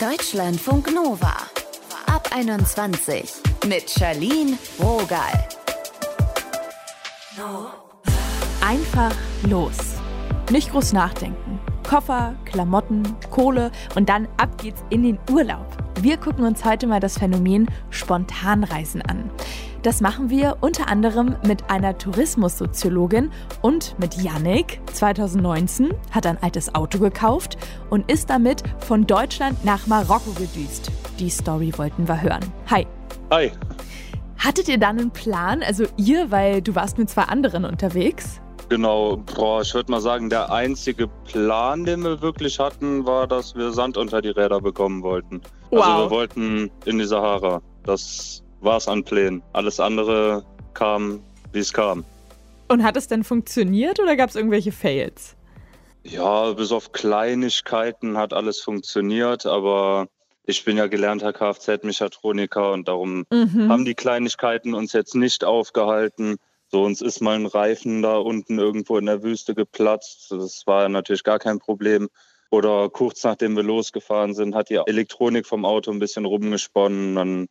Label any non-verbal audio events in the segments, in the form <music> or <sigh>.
Deutschlandfunk Nova. Ab 21 mit Charlene Rogal. Einfach los. Nicht groß nachdenken. Koffer, Klamotten, Kohle und dann ab geht's in den Urlaub. Wir gucken uns heute mal das Phänomen Spontanreisen an. Das machen wir unter anderem mit einer Tourismussoziologin und mit Yannick. 2019 hat ein altes Auto gekauft und ist damit von Deutschland nach Marokko gedüst. Die Story wollten wir hören. Hi. Hi. Hattet ihr dann einen Plan? Also ihr, weil du warst mit zwei anderen unterwegs? Genau, boah, ich würde mal sagen, der einzige Plan, den wir wirklich hatten, war, dass wir Sand unter die Räder bekommen wollten. Wow. Also wir wollten in die Sahara. Das war es an Plänen. Alles andere kam, wie es kam. Und hat es denn funktioniert oder gab es irgendwelche Fails? Ja, bis auf Kleinigkeiten hat alles funktioniert, aber ich bin ja gelernter Kfz-Mechatroniker und darum Mhm. haben die Kleinigkeiten uns jetzt nicht aufgehalten. So, uns ist mal ein Reifen da unten irgendwo in der Wüste geplatzt. Das war natürlich gar kein Problem. Oder kurz nachdem wir losgefahren sind, hat die Elektronik vom Auto ein bisschen rumgesponnen. Dann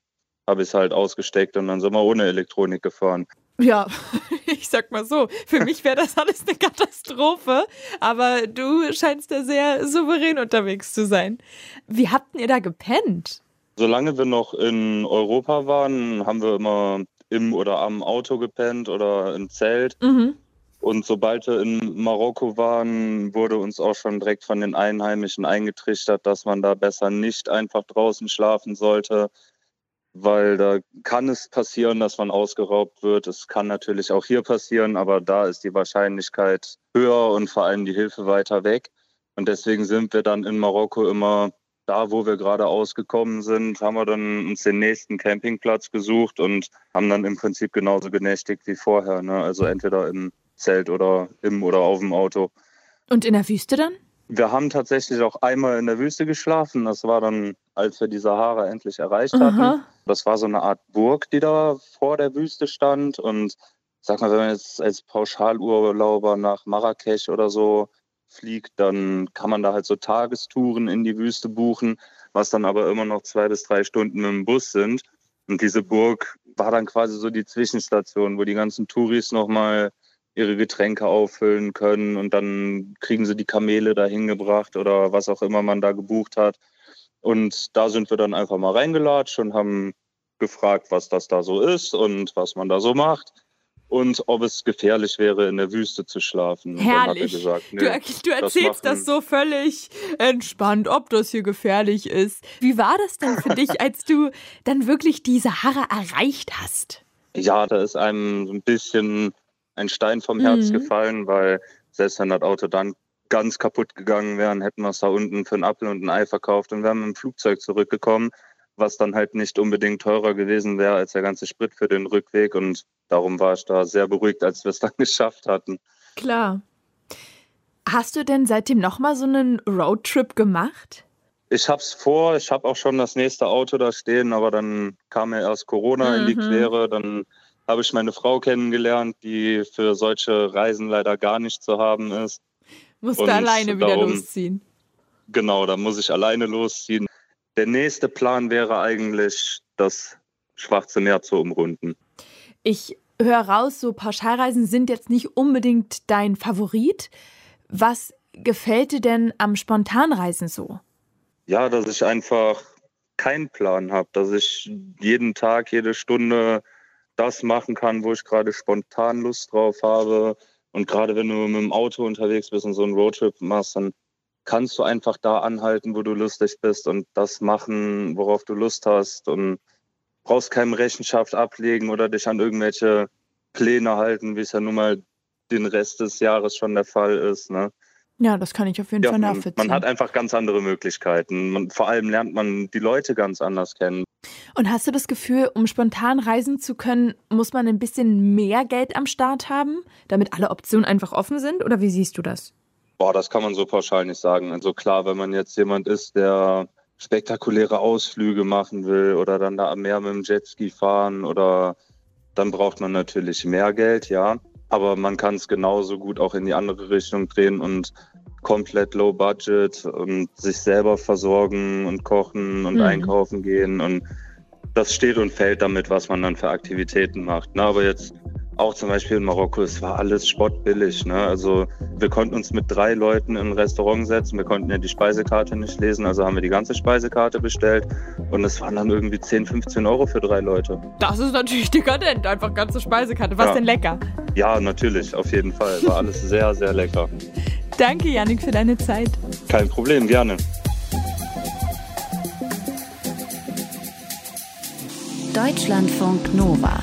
habe ich es halt ausgesteckt und dann sind wir ohne Elektronik gefahren. Ja, <laughs> ich sag mal so, für mich wäre das alles eine Katastrophe, aber du scheinst da sehr souverän unterwegs zu sein. Wie habt ihr da gepennt? Solange wir noch in Europa waren, haben wir immer im oder am Auto gepennt oder im Zelt. Mhm. Und sobald wir in Marokko waren, wurde uns auch schon direkt von den Einheimischen eingetrichtert, dass man da besser nicht einfach draußen schlafen sollte, weil da kann es passieren, dass man ausgeraubt wird. Es kann natürlich auch hier passieren, aber da ist die Wahrscheinlichkeit höher und vor allem die Hilfe weiter weg. Und deswegen sind wir dann in Marokko immer da, wo wir gerade ausgekommen sind, haben wir dann uns den nächsten Campingplatz gesucht und haben dann im Prinzip genauso genächtigt wie vorher. Ne? Also entweder im Zelt oder im oder auf dem Auto. Und in der Wüste dann? Wir haben tatsächlich auch einmal in der Wüste geschlafen. Das war dann, als wir die Sahara endlich erreicht hatten. Das war so eine Art Burg, die da vor der Wüste stand. Und sag mal, wenn man jetzt als Pauschalurlauber nach Marrakesch oder so fliegt, dann kann man da halt so Tagestouren in die Wüste buchen, was dann aber immer noch zwei bis drei Stunden dem Bus sind. Und diese Burg war dann quasi so die Zwischenstation, wo die ganzen Touris nochmal ihre Getränke auffüllen können und dann kriegen sie die Kamele dahin gebracht oder was auch immer man da gebucht hat. Und da sind wir dann einfach mal reingelatscht und haben gefragt, was das da so ist und was man da so macht und ob es gefährlich wäre, in der Wüste zu schlafen. Hat er Herrlich. gesagt, Du, nee, er- du erzählst das, machen- so völlig entspannt, ob das hier gefährlich ist. Wie war das denn für dich, als du dann wirklich die Sahara erreicht hast? Ja, da ist einem so ein bisschen ein Stein vom Herz Mhm. gefallen, weil selbst wenn das Auto dann ganz kaputt gegangen wäre, hätten wir es da unten für einen Apfel und ein Ei verkauft und wären mit dem Flugzeug zurückgekommen, was dann halt nicht unbedingt teurer gewesen wäre als der ganze Sprit für den Rückweg. Und darum war ich da sehr beruhigt, als wir es dann <laughs> geschafft hatten. Klar. Hast du denn seitdem nochmal so einen Roadtrip gemacht? Ich hab's vor, ich habe auch schon das nächste Auto da stehen, aber dann kam mir erst Corona in die Mhm. Quere. Dann habe ich meine Frau kennengelernt, die für solche Reisen leider gar nicht zu haben ist. Musst du alleine wieder darum- losziehen. Genau, da muss ich alleine losziehen. Der nächste Plan wäre eigentlich, das Schwarze Meer zu umrunden. Ich höre raus, so Pauschalreisen sind jetzt nicht unbedingt dein Favorit. Was gefällt dir denn am Spontanreisen so? Ja, dass ich einfach keinen Plan habe, dass ich jeden Tag, jede Stunde das machen kann, wo ich gerade spontan Lust drauf habe. Und gerade wenn du mit dem Auto unterwegs bist und so einen Roadtrip machst, dann kannst du einfach da anhalten, wo du lustig bist und das machen, worauf du Lust hast und brauchst keinem Rechenschaft ablegen oder dich an irgendwelche Pläne halten, wie es ja nun mal den Rest des Jahres schon der Fall ist. Ne? Ja, das kann ich auf jeden Ja, Fall man, nachvollziehen. man hat einfach ganz andere Möglichkeiten. Man, vor allem lernt man die Leute ganz anders kennen. Und hast du das Gefühl, um spontan reisen zu können, muss man ein bisschen mehr Geld am Start haben, damit alle Optionen einfach offen sind? Oder wie siehst du das? Boah, das kann man so pauschal nicht sagen. Also klar, wenn man jetzt jemand ist, der spektakuläre Ausflüge machen will oder dann da am Meer mit dem Jetski fahren oder dann braucht man natürlich mehr Geld, ja. Aber man kann es genauso gut auch in die andere Richtung drehen und komplett low budget und sich selber versorgen und kochen und mhm. einkaufen gehen und das steht und fällt damit, was man dann für Aktivitäten macht. Na, aber jetzt auch zum Beispiel in Marokko, es war alles spottbillig. Ne? Also wir konnten uns mit drei Leuten in ein Restaurant setzen, wir konnten ja die Speisekarte nicht lesen, also haben wir die ganze Speisekarte bestellt und es waren dann irgendwie 10, 15 Euro für drei Leute. Das ist natürlich dekadent, einfach ganze Speisekarte. Was ja. denn lecker? Ja, natürlich, auf jeden Fall. War alles sehr, sehr lecker. Danke, Janik, für deine Zeit. Kein Problem, gerne. Deutschlandfunk Nova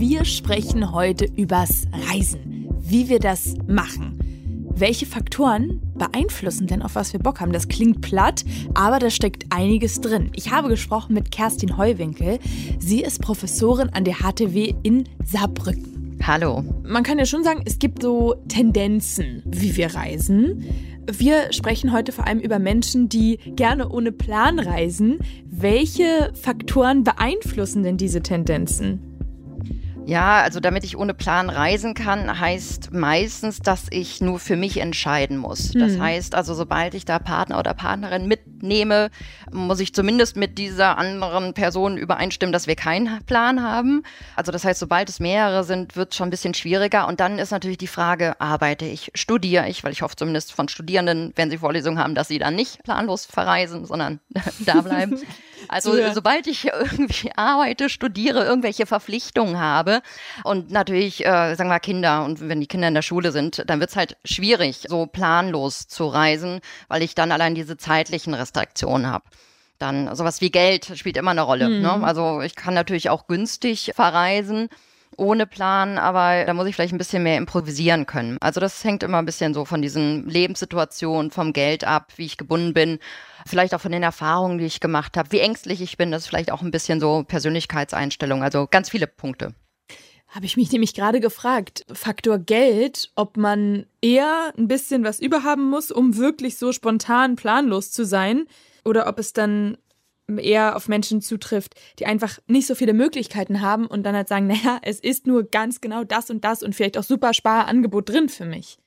Wir sprechen heute übers Reisen, wie wir das machen. Welche Faktoren beeinflussen denn, auf was wir Bock haben? Das klingt platt, aber da steckt einiges drin. Ich habe gesprochen mit Kerstin Heuwinkel. Sie ist Professorin an der HTW in Saarbrücken. Hallo. Man kann ja schon sagen, es gibt so Tendenzen, wie wir reisen. Wir sprechen heute vor allem über Menschen, die gerne ohne Plan reisen. Welche Faktoren beeinflussen denn diese Tendenzen? Ja, also damit ich ohne Plan reisen kann, heißt meistens, dass ich nur für mich entscheiden muss. Das hm. heißt also, sobald ich da Partner oder Partnerin mitnehme, muss ich zumindest mit dieser anderen Person übereinstimmen, dass wir keinen Plan haben. Also das heißt, sobald es mehrere sind, wird es schon ein bisschen schwieriger. Und dann ist natürlich die Frage, arbeite ich, studiere ich, weil ich hoffe zumindest von Studierenden, wenn sie Vorlesungen haben, dass sie dann nicht planlos verreisen, sondern <laughs> da bleiben. <laughs> Also ja. sobald ich irgendwie arbeite, studiere, irgendwelche Verpflichtungen habe und natürlich, äh, sagen wir Kinder und wenn die Kinder in der Schule sind, dann wird es halt schwierig, so planlos zu reisen, weil ich dann allein diese zeitlichen Restriktionen habe. Dann sowas wie Geld spielt immer eine Rolle. Ne? Mhm. Ne? Also ich kann natürlich auch günstig verreisen ohne Plan, aber da muss ich vielleicht ein bisschen mehr improvisieren können. Also das hängt immer ein bisschen so von diesen Lebenssituationen, vom Geld ab, wie ich gebunden bin, vielleicht auch von den Erfahrungen, die ich gemacht habe, wie ängstlich ich bin. Das ist vielleicht auch ein bisschen so Persönlichkeitseinstellung, also ganz viele Punkte. Habe ich mich nämlich gerade gefragt, Faktor Geld, ob man eher ein bisschen was überhaben muss, um wirklich so spontan planlos zu sein, oder ob es dann eher auf Menschen zutrifft, die einfach nicht so viele Möglichkeiten haben und dann halt sagen, <laughs> naja, es ist nur ganz genau das und das und vielleicht auch super Sparangebot drin für mich.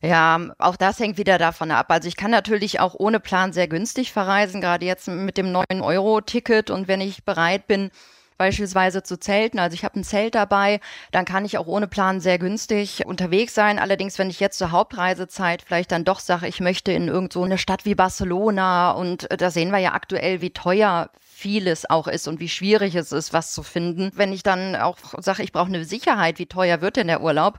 Ja, auch das hängt wieder davon ab. Also ich kann natürlich auch ohne Plan sehr günstig verreisen, gerade jetzt mit dem 9-Euro-Ticket und wenn ich bereit bin, beispielsweise zu zelten. Also ich habe ein Zelt dabei, dann kann ich auch ohne Plan sehr günstig unterwegs sein. Allerdings, wenn ich jetzt zur Hauptreisezeit vielleicht dann doch sage, ich möchte in irgend so eine Stadt wie Barcelona und äh, da sehen wir ja aktuell, wie teuer vieles auch ist und wie schwierig es ist, was zu finden. Wenn ich dann auch sage, ich brauche eine Sicherheit, wie teuer wird denn der Urlaub?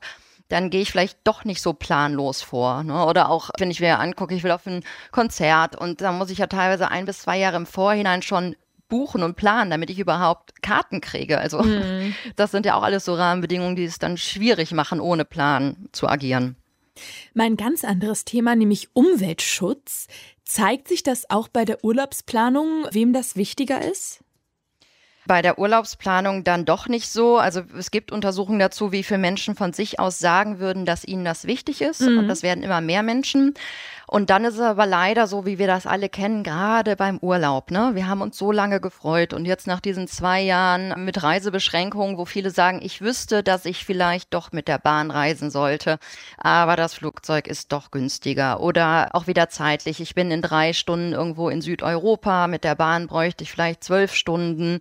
dann gehe ich vielleicht doch nicht so planlos vor. Ne? Oder auch, wenn ich mir angucke, ich will auf ein Konzert und da muss ich ja teilweise ein bis zwei Jahre im Vorhinein schon buchen und planen, damit ich überhaupt Karten kriege. Also mhm. <laughs> das sind ja auch alles so Rahmenbedingungen, die es dann schwierig machen, ohne Plan zu agieren. Mein ganz anderes Thema, nämlich Umweltschutz. Zeigt sich das auch bei der Urlaubsplanung, wem das wichtiger ist? bei der Urlaubsplanung dann doch nicht so. Also es gibt Untersuchungen dazu, wie viele Menschen von sich aus sagen würden, dass ihnen das wichtig ist. Mhm. Und das werden immer mehr Menschen. Und dann ist es aber leider so, wie wir das alle kennen, gerade beim Urlaub. Ne? Wir haben uns so lange gefreut und jetzt nach diesen zwei Jahren mit Reisebeschränkungen, wo viele sagen, ich wüsste, dass ich vielleicht doch mit der Bahn reisen sollte, aber das Flugzeug ist doch günstiger oder auch wieder zeitlich. Ich bin in drei Stunden irgendwo in Südeuropa, mit der Bahn bräuchte ich vielleicht zwölf Stunden.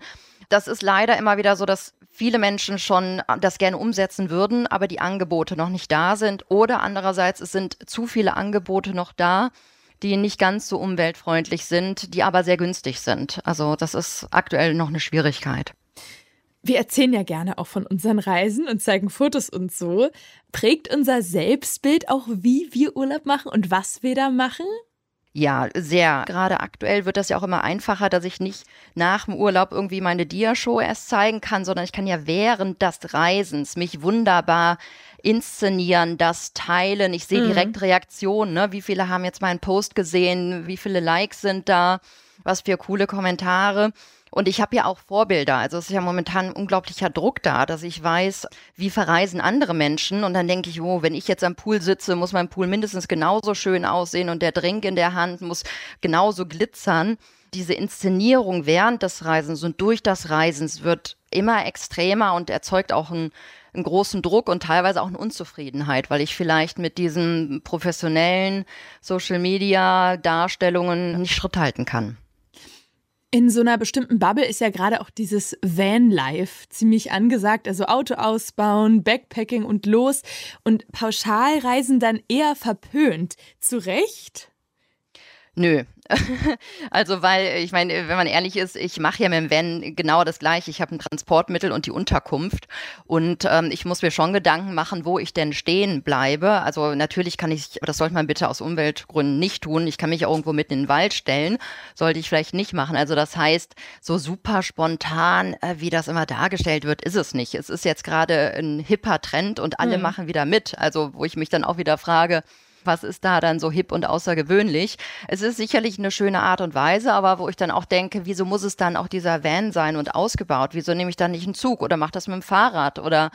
Das ist leider immer wieder so, dass viele Menschen schon das gerne umsetzen würden, aber die Angebote noch nicht da sind. Oder andererseits, es sind zu viele Angebote noch da, die nicht ganz so umweltfreundlich sind, die aber sehr günstig sind. Also das ist aktuell noch eine Schwierigkeit. Wir erzählen ja gerne auch von unseren Reisen und zeigen Fotos und so. Prägt unser Selbstbild auch, wie wir Urlaub machen und was wir da machen? Ja, sehr. Gerade aktuell wird das ja auch immer einfacher, dass ich nicht nach dem Urlaub irgendwie meine Dia-Show erst zeigen kann, sondern ich kann ja während des Reisens mich wunderbar inszenieren, das teilen. Ich sehe mhm. direkt Reaktionen. Ne? Wie viele haben jetzt meinen Post gesehen? Wie viele Likes sind da? Was für coole Kommentare. Und ich habe ja auch Vorbilder. Also es ist ja momentan ein unglaublicher Druck da, dass ich weiß, wie verreisen andere Menschen. Und dann denke ich, oh, wenn ich jetzt am Pool sitze, muss mein Pool mindestens genauso schön aussehen und der Drink in der Hand muss genauso glitzern. Diese Inszenierung während des Reisens und durch das Reisens wird immer extremer und erzeugt auch ein, einen großen Druck und teilweise auch eine Unzufriedenheit, weil ich vielleicht mit diesen professionellen Social-Media-Darstellungen nicht Schritt halten kann. In so einer bestimmten Bubble ist ja gerade auch dieses Van-Life ziemlich angesagt, also Auto ausbauen, Backpacking und los und Pauschalreisen dann eher verpönt. Zu Recht? Nö. <laughs> also, weil, ich meine, wenn man ehrlich ist, ich mache ja mit dem Van genau das gleiche. Ich habe ein Transportmittel und die Unterkunft. Und ähm, ich muss mir schon Gedanken machen, wo ich denn stehen bleibe. Also natürlich kann ich, das sollte man bitte aus Umweltgründen nicht tun. Ich kann mich irgendwo mitten in den Wald stellen. Sollte ich vielleicht nicht machen. Also das heißt, so super spontan, äh, wie das immer dargestellt wird, ist es nicht. Es ist jetzt gerade ein hipper Trend und alle hm. machen wieder mit. Also, wo ich mich dann auch wieder frage, was ist da dann so hip und außergewöhnlich? Es ist sicherlich eine schöne Art und Weise, aber wo ich dann auch denke, wieso muss es dann auch dieser Van sein und ausgebaut? Wieso nehme ich dann nicht einen Zug oder mache das mit dem Fahrrad oder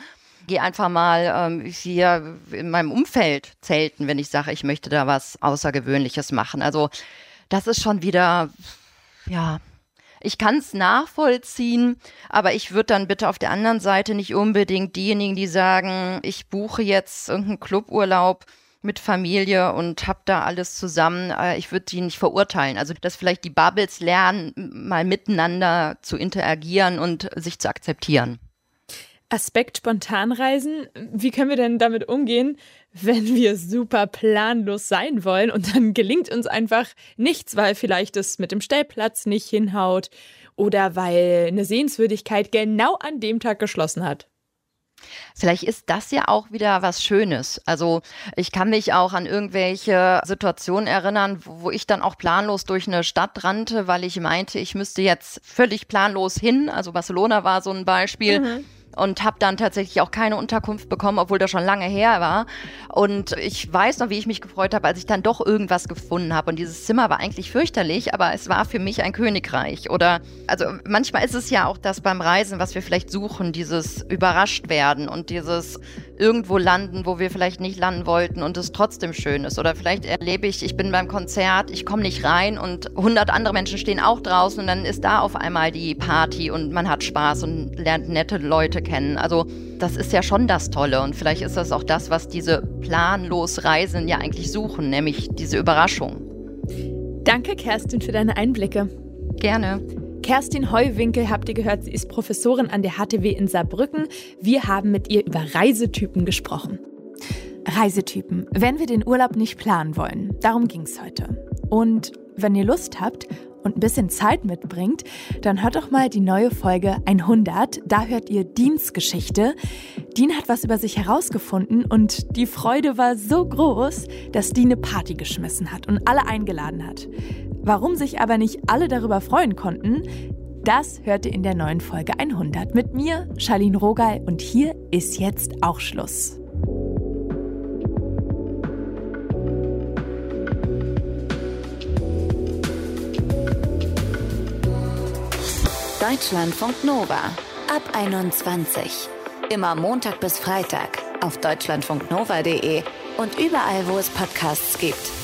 gehe einfach mal ähm, hier in meinem Umfeld zelten, wenn ich sage, ich möchte da was Außergewöhnliches machen. Also das ist schon wieder, ja, ich kann es nachvollziehen, aber ich würde dann bitte auf der anderen Seite nicht unbedingt diejenigen, die sagen, ich buche jetzt irgendeinen Cluburlaub mit Familie und habe da alles zusammen. Äh, ich würde die nicht verurteilen. Also, dass vielleicht die Bubbles lernen, mal miteinander zu interagieren und sich zu akzeptieren. Aspekt Spontanreisen. Wie können wir denn damit umgehen, wenn wir super planlos sein wollen und dann gelingt uns einfach nichts, weil vielleicht es mit dem Stellplatz nicht hinhaut oder weil eine Sehenswürdigkeit genau an dem Tag geschlossen hat? Vielleicht ist das ja auch wieder was Schönes. Also ich kann mich auch an irgendwelche Situationen erinnern, wo ich dann auch planlos durch eine Stadt rannte, weil ich meinte, ich müsste jetzt völlig planlos hin. Also Barcelona war so ein Beispiel. Mhm und habe dann tatsächlich auch keine Unterkunft bekommen, obwohl das schon lange her war. Und ich weiß noch, wie ich mich gefreut habe, als ich dann doch irgendwas gefunden habe. Und dieses Zimmer war eigentlich fürchterlich, aber es war für mich ein Königreich. Oder also manchmal ist es ja auch das beim Reisen, was wir vielleicht suchen, dieses überrascht werden und dieses irgendwo landen, wo wir vielleicht nicht landen wollten und es trotzdem schön ist. Oder vielleicht erlebe ich, ich bin beim Konzert, ich komme nicht rein und 100 andere Menschen stehen auch draußen und dann ist da auf einmal die Party und man hat Spaß und lernt nette Leute kennen. Also das ist ja schon das Tolle und vielleicht ist das auch das, was diese planlos Reisen ja eigentlich suchen, nämlich diese Überraschung. Danke, Kerstin, für deine Einblicke. Gerne. Kerstin Heuwinkel habt ihr gehört, sie ist Professorin an der HTW in Saarbrücken. Wir haben mit ihr über Reisetypen gesprochen. Reisetypen, wenn wir den Urlaub nicht planen wollen. Darum ging es heute. Und wenn ihr Lust habt und ein bisschen Zeit mitbringt, dann hört doch mal die neue Folge 100. Da hört ihr Deans Geschichte. Dean hat was über sich herausgefunden und die Freude war so groß, dass Dean eine Party geschmissen hat und alle eingeladen hat. Warum sich aber nicht alle darüber freuen konnten, das hört ihr in der neuen Folge 100 mit mir, Charlene Rogal, und hier ist jetzt auch Schluss. Deutschlandfunk Nova ab 21. Immer Montag bis Freitag auf deutschlandfunknova.de und überall, wo es Podcasts gibt.